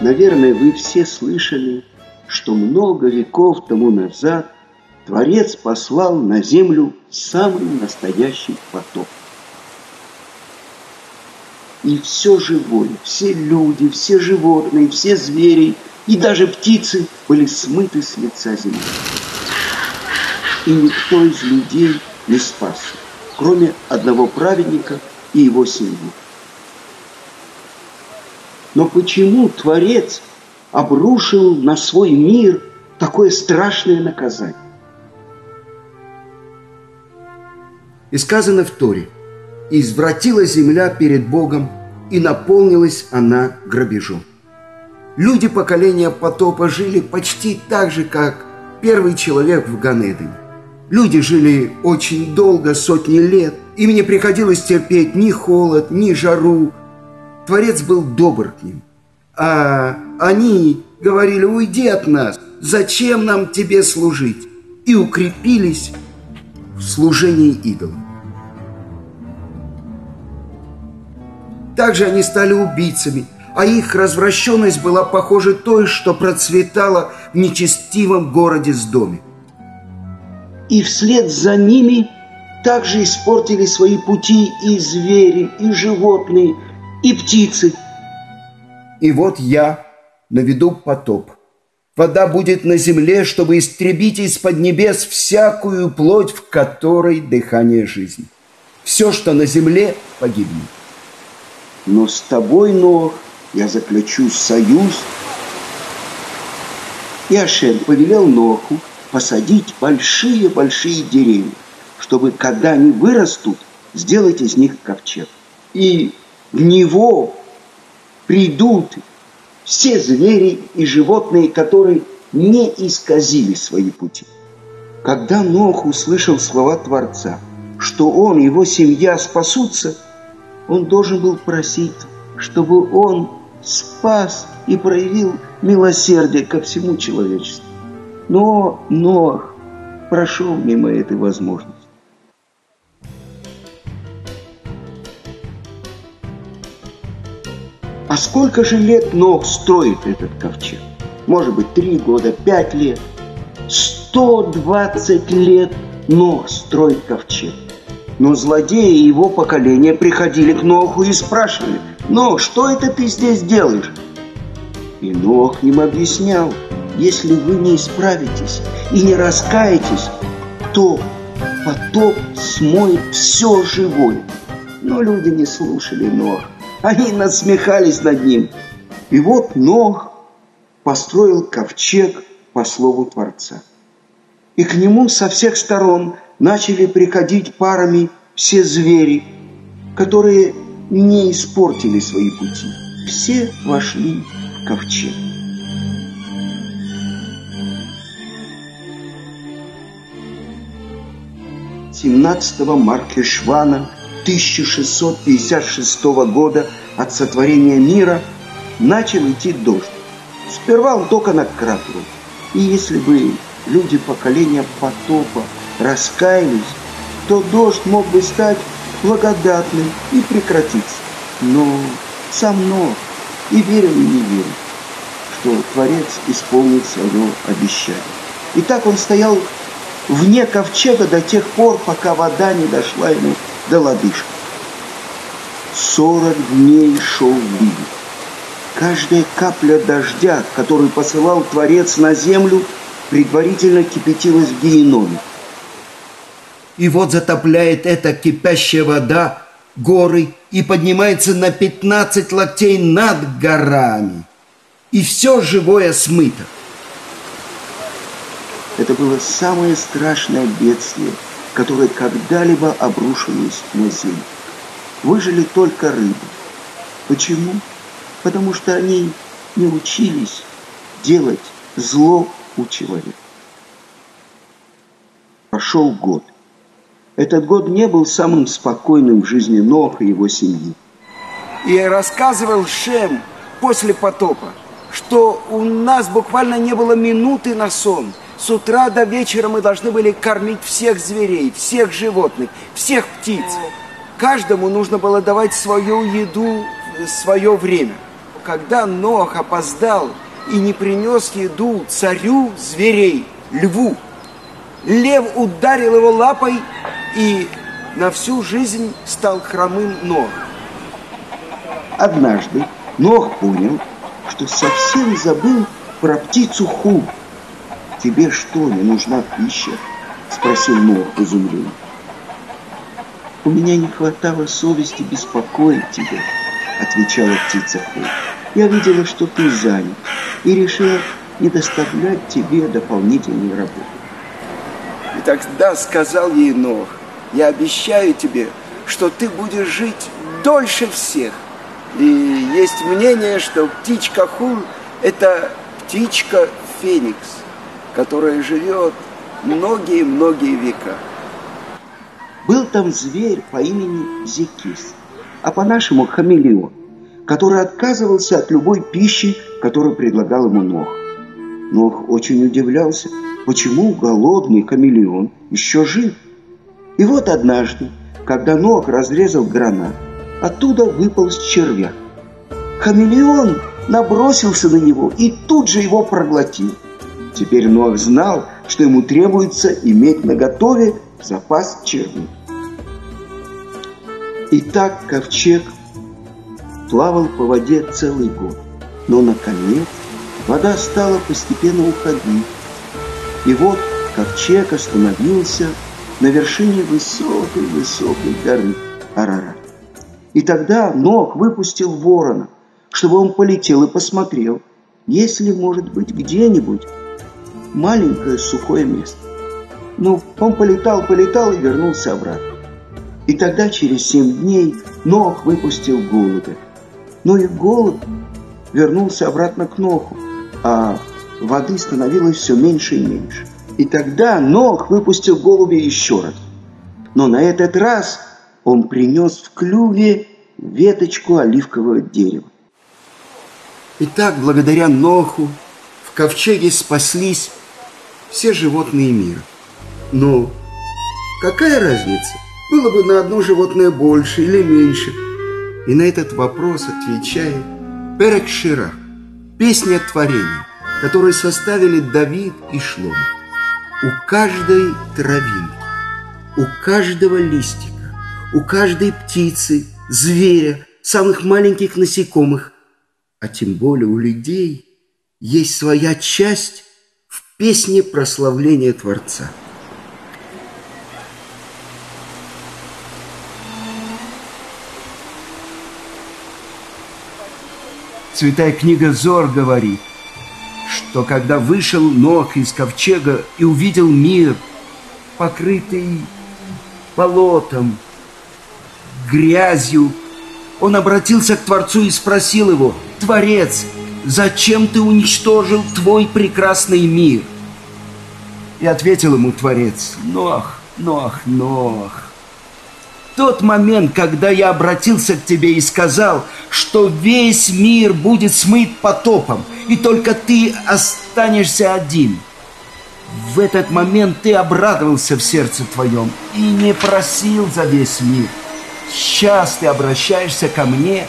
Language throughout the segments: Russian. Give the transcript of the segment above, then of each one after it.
Наверное, вы все слышали, что много веков тому назад Творец послал на землю самый настоящий потоп. И все живое, все люди, все животные, все звери и даже птицы были смыты с лица земли. И никто из людей не спасся, кроме одного праведника и его семьи. Но почему Творец обрушил на свой мир такое страшное наказание? И сказано в Торе, «И извратила земля перед Богом, и наполнилась она грабежом». Люди поколения потопа жили почти так же, как первый человек в Ганедене. Люди жили очень долго, сотни лет. Им не приходилось терпеть ни холод, ни жару. Творец был добр к ним. А они говорили, уйди от нас, зачем нам тебе служить? И укрепились в служении идолам. Также они стали убийцами – а их развращенность была похожа той, что процветала в нечестивом городе с доме. И вслед за ними также испортили свои пути и звери, и животные, и птицы. И вот я наведу потоп. Вода будет на земле, чтобы истребить из-под небес всякую плоть, в которой дыхание жизни. Все, что на земле, погибнет. Но с тобой, Нох, я заключу союз. И Ашем повелел Ноху посадить большие-большие деревья, чтобы, когда они вырастут, сделать из них ковчег. И в него придут все звери и животные, которые не исказили свои пути. Когда Нох услышал слова Творца, что он и его семья спасутся, он должен был просить, чтобы он спас и проявил милосердие ко всему человечеству. Но Ноах прошел мимо этой возможности. А сколько же лет Нох строит этот ковчег? Может быть, три года, пять лет. 120 лет Нох строит ковчег. Но злодеи его поколения приходили к Ноху и спрашивали – Нох, что это ты здесь делаешь? И Нох им объяснял, если вы не исправитесь и не раскаетесь, то потоп смоет все живое. Но люди не слушали Нох. Они насмехались над ним. И вот Нох построил ковчег по слову Творца. И к нему со всех сторон начали приходить парами все звери, которые не испортили свои пути. Все вошли в ковчег. Семнадцатого Маркешвана 1656 года от сотворения мира начал идти дождь. Сперва он только над кратером. И если бы люди поколения потопа раскаялись, то дождь мог бы стать благодатным и прекратится. Но сам Нох и верил, и не верил, что Творец исполнит свое обещание. И так он стоял вне ковчега до тех пор, пока вода не дошла ему до лодыжки. Сорок дней шел ливень. Каждая капля дождя, которую посылал Творец на землю, предварительно кипятилась в геноме. И вот затопляет эта кипящая вода горы и поднимается на 15 локтей над горами. И все живое смыто. Это было самое страшное бедствие, которое когда-либо обрушилось на землю. Выжили только рыбы. Почему? Потому что они не учились делать зло у человека. Пошел год. Этот год не был самым спокойным в жизни Ноха и его семьи. И рассказывал Шем после потопа, что у нас буквально не было минуты на сон. С утра до вечера мы должны были кормить всех зверей, всех животных, всех птиц. Каждому нужно было давать свою еду, свое время. когда Нох опоздал и не принес еду царю зверей, льву, лев ударил его лапой и на всю жизнь стал хромым Нох. Однажды Нох понял, что совсем забыл про птицу Ху. «Тебе что, не нужна пища?» – спросил Нох в изумлении. «У меня не хватало совести беспокоить тебя», – отвечала птица Ху. «Я видела, что ты занят, и решила не доставлять тебе дополнительной работы». И тогда сказал ей Нох, «Я обещаю тебе, что ты будешь жить дольше всех». И есть мнение, что птичка Ху – это птичка Феникс, которая живет многие-многие века. Был там зверь по имени Зикис, а по-нашему хамелеон, который отказывался от любой пищи, которую предлагал ему Нох. Нох очень удивлялся, почему голодный хамелеон еще жив. И вот однажды, когда Нох разрезал гранат, оттуда выпал червяк. Хамелеон набросился на него и тут же его проглотил. Теперь Нох знал, что ему требуется иметь наготове запас червей. И так ковчег плавал по воде целый год. Но, наконец, вода стала постепенно уходить. И вот ковчег остановился на вершине высокой-высокой горы Арарат. И тогда Ног выпустил ворона, чтобы он полетел и посмотрел, есть ли, может быть, где-нибудь маленькое сухое место. Ну, он полетал, полетал и вернулся обратно. И тогда через семь дней Нох выпустил голубя. Но и голубь вернулся обратно к Ноху, а воды становилось все меньше и меньше. И тогда Нох выпустил голубя еще раз. Но на этот раз он принес в клюве веточку оливкового дерева. И так, благодаря Ноху, в ковчеге спаслись все животные мира. Но какая разница? Было бы на одно животное больше или меньше. И на этот вопрос отвечает Перек Шира, песня творения, которую составили Давид и Шлом. У каждой травинки, у каждого листика, у каждой птицы, зверя, самых маленьких насекомых, а тем более у людей, есть своя часть в песне прославления Творца – Святая книга Зор говорит, что когда вышел Ног из ковчега и увидел мир, покрытый болотом, грязью, он обратился к Творцу и спросил его, «Творец, зачем ты уничтожил твой прекрасный мир?» И ответил ему Творец, «Нох, Нох, Нох, тот момент, когда я обратился к тебе и сказал, что весь мир будет смыт потопом, и только ты останешься один. В этот момент ты обрадовался в сердце твоем и не просил за весь мир. Сейчас ты обращаешься ко мне.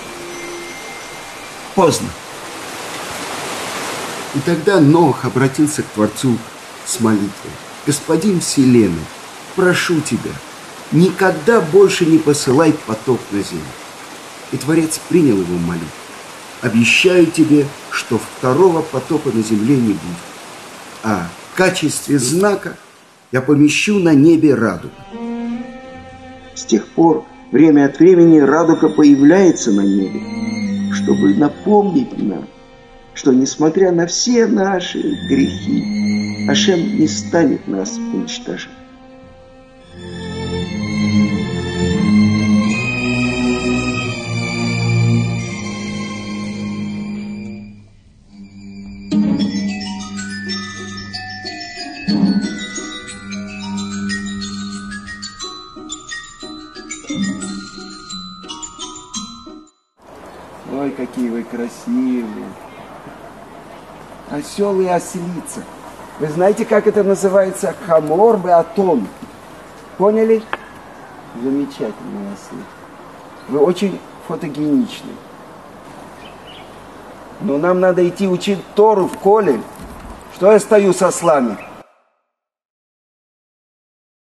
Поздно. И тогда Нох обратился к Творцу с молитвой. «Господин Вселенной, прошу тебя, никогда больше не посылай потоп на землю. И Творец принял его молитву. Обещаю тебе, что второго потопа на земле не будет. А в качестве знака я помещу на небе радугу. С тех пор время от времени радуга появляется на небе, чтобы напомнить нам, что несмотря на все наши грехи, Ашем не станет нас уничтожать. Ой, какие вы красивые. Осел и ослица. Вы знаете, как это называется? Хамор беатон. Поняли? Замечательные ослы. Вы очень фотогеничны. Но нам надо идти учить Тору в коле. Что я стою со слами?